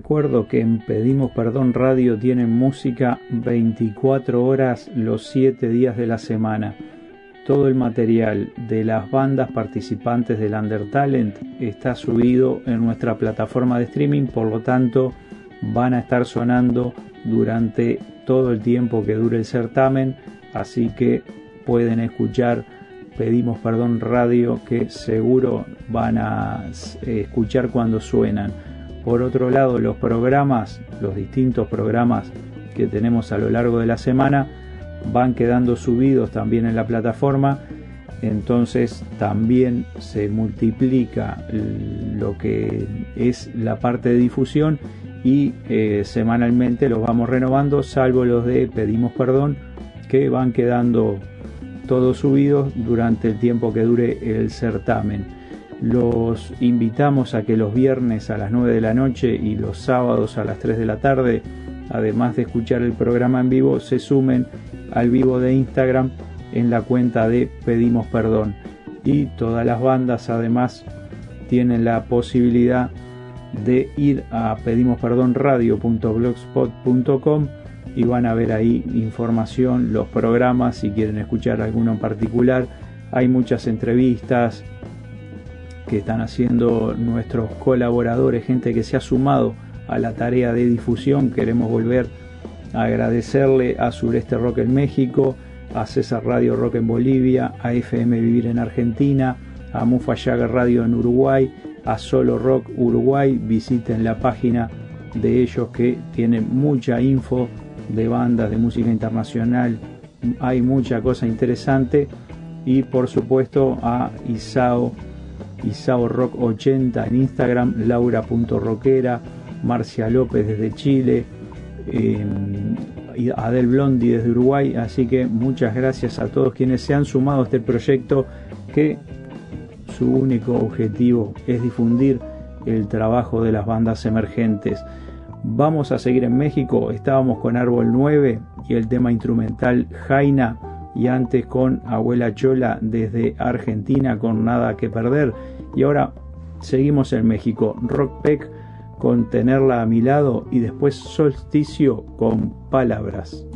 recuerdo que en Pedimos Perdón Radio tienen música 24 horas los 7 días de la semana. Todo el material de las bandas participantes del Undertalent está subido en nuestra plataforma de streaming, por lo tanto van a estar sonando durante todo el tiempo que dure el certamen, así que pueden escuchar Pedimos Perdón Radio que seguro van a escuchar cuando suenan. Por otro lado, los programas, los distintos programas que tenemos a lo largo de la semana, van quedando subidos también en la plataforma. Entonces también se multiplica lo que es la parte de difusión y eh, semanalmente los vamos renovando, salvo los de Pedimos Perdón, que van quedando todos subidos durante el tiempo que dure el certamen. Los invitamos a que los viernes a las 9 de la noche y los sábados a las 3 de la tarde, además de escuchar el programa en vivo, se sumen al vivo de Instagram en la cuenta de Pedimos Perdón. Y todas las bandas además tienen la posibilidad de ir a pedimosperdonradio.blogspot.com y van a ver ahí información, los programas, si quieren escuchar alguno en particular. Hay muchas entrevistas, que están haciendo nuestros colaboradores, gente que se ha sumado a la tarea de difusión. Queremos volver a agradecerle a Sureste Rock en México, a César Radio Rock en Bolivia, a FM Vivir en Argentina, a Mufa Radio en Uruguay, a Solo Rock Uruguay. Visiten la página de ellos que tienen mucha info de bandas de música internacional. Hay mucha cosa interesante. Y por supuesto a Isao Isao Rock 80 en Instagram, Laura.roquera, Marcia López desde Chile, eh, Adel Blondi desde Uruguay. Así que muchas gracias a todos quienes se han sumado a este proyecto que su único objetivo es difundir el trabajo de las bandas emergentes. Vamos a seguir en México, estábamos con Árbol 9 y el tema instrumental Jaina y antes con Abuela Chola desde Argentina con Nada que Perder. Y ahora seguimos en México, Rockpeck con Tenerla a mi lado y después Solsticio con Palabras.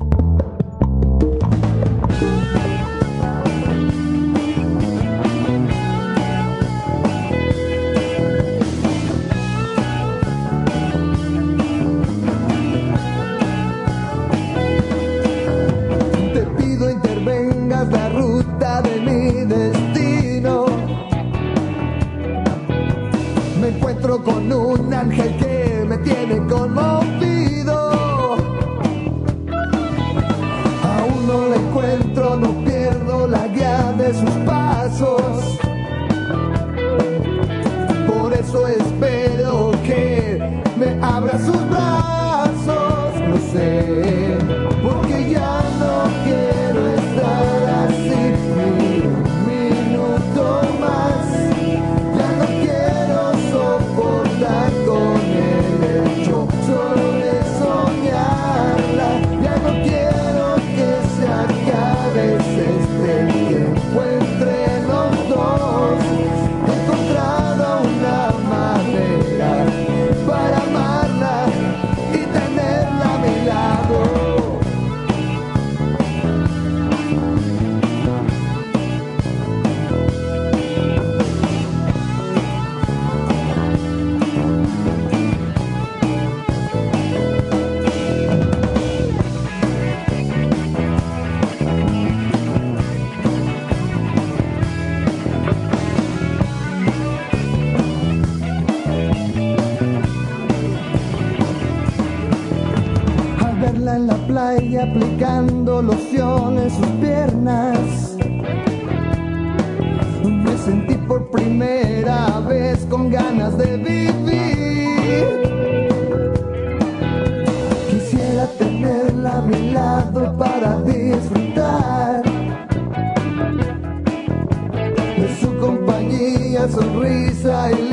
Aplicando loción en sus piernas. Me sentí por primera vez con ganas de vivir. Quisiera tenerla a mi lado para disfrutar de su compañía, sonrisa y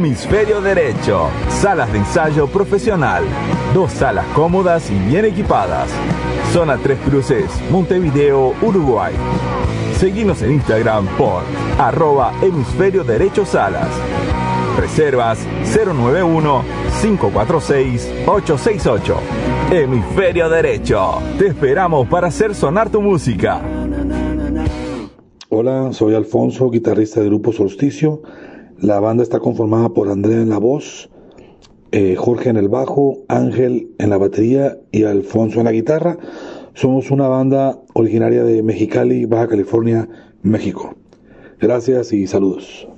hemisferio derecho. Salas de ensayo profesional. Dos salas cómodas y bien equipadas. Zona Tres Cruces, Montevideo, Uruguay. Seguimos en Instagram por arroba hemisferio derecho salas. Reservas 091-546-868. Hemisferio Derecho. Te esperamos para hacer sonar tu música. Hola, soy Alfonso, guitarrista del grupo Solsticio la banda está conformada por Andrea en la voz, eh, Jorge en el bajo, Ángel en la batería y Alfonso en la guitarra. Somos una banda originaria de Mexicali, Baja California, México. Gracias y saludos.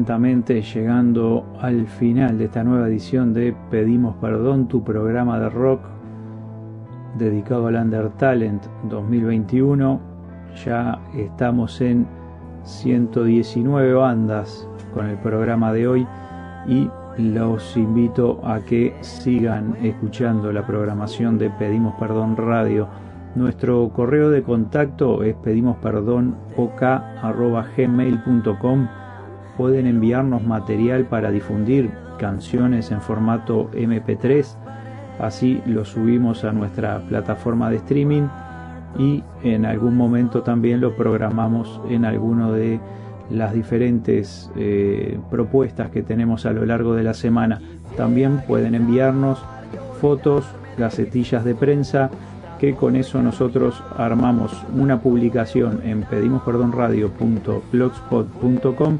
Lentamente llegando al final de esta nueva edición de Pedimos Perdón, tu programa de rock dedicado al Under Talent 2021. Ya estamos en 119 bandas con el programa de hoy y los invito a que sigan escuchando la programación de Pedimos Perdón Radio. Nuestro correo de contacto es pedimosperdonok.gmail.com Pueden enviarnos material para difundir canciones en formato MP3. Así lo subimos a nuestra plataforma de streaming y en algún momento también lo programamos en alguno de las diferentes eh, propuestas que tenemos a lo largo de la semana. También pueden enviarnos fotos, gacetillas de prensa, que con eso nosotros armamos una publicación en pedimosperdonradio.blogspot.com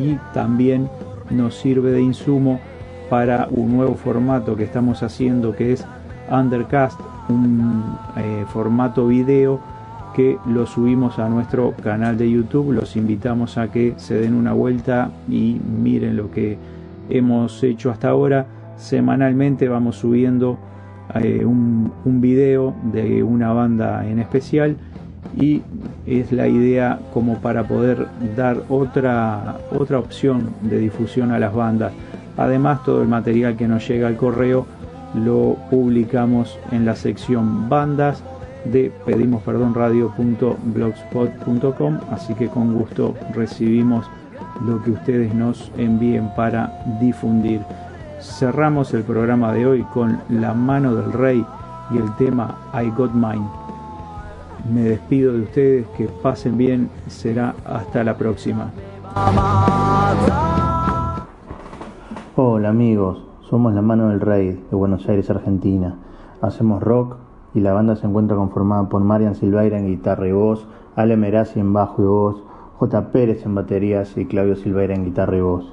y también nos sirve de insumo para un nuevo formato que estamos haciendo que es Undercast, un eh, formato video que lo subimos a nuestro canal de YouTube. Los invitamos a que se den una vuelta y miren lo que hemos hecho hasta ahora. Semanalmente vamos subiendo eh, un, un video de una banda en especial y es la idea como para poder dar otra, otra opción de difusión a las bandas. Además, todo el material que nos llega al correo lo publicamos en la sección bandas de pedimos perdón radio.blogspot.com así que con gusto recibimos lo que ustedes nos envíen para difundir. Cerramos el programa de hoy con La mano del rey y el tema I Got Mine. Me despido de ustedes, que pasen bien, será hasta la próxima. Hola amigos, somos La Mano del Rey de Buenos Aires, Argentina. Hacemos rock y la banda se encuentra conformada por Marian Silveira en guitarra y voz, Ale Merazzi en bajo y voz, J. Pérez en baterías y Claudio Silveira en guitarra y voz.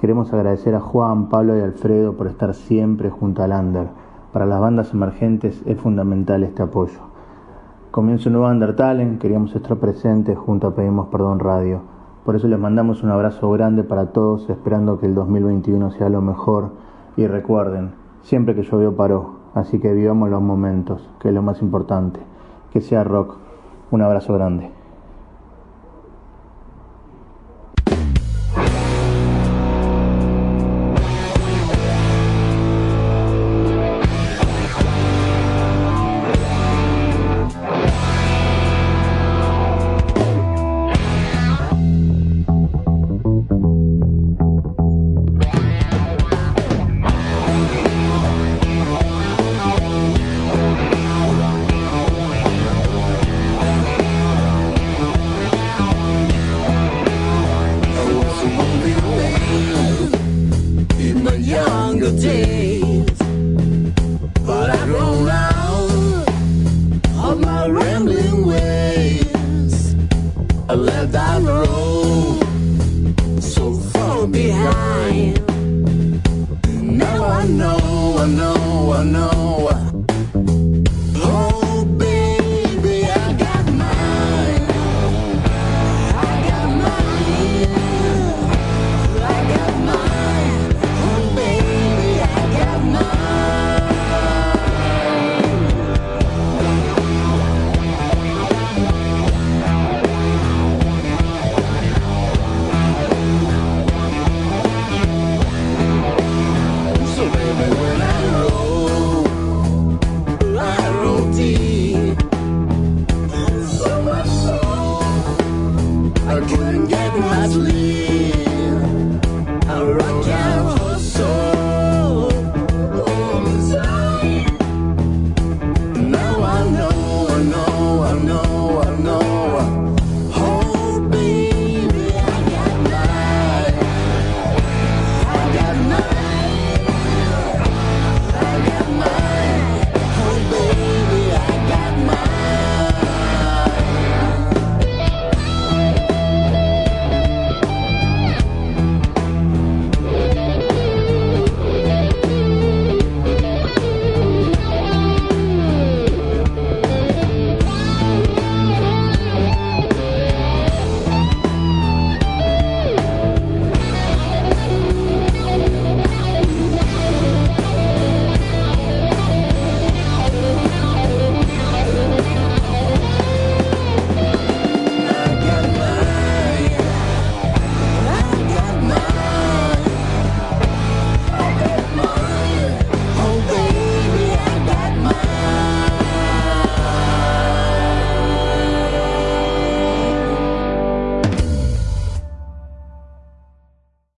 Queremos agradecer a Juan, Pablo y Alfredo por estar siempre junto al Under. Para las bandas emergentes es fundamental este apoyo. Comienza un nuevo Under Talent, queríamos estar presentes junto a Pedimos Perdón Radio. Por eso les mandamos un abrazo grande para todos, esperando que el 2021 sea lo mejor. Y recuerden, siempre que llovió paró, así que vivamos los momentos, que es lo más importante. Que sea rock. Un abrazo grande.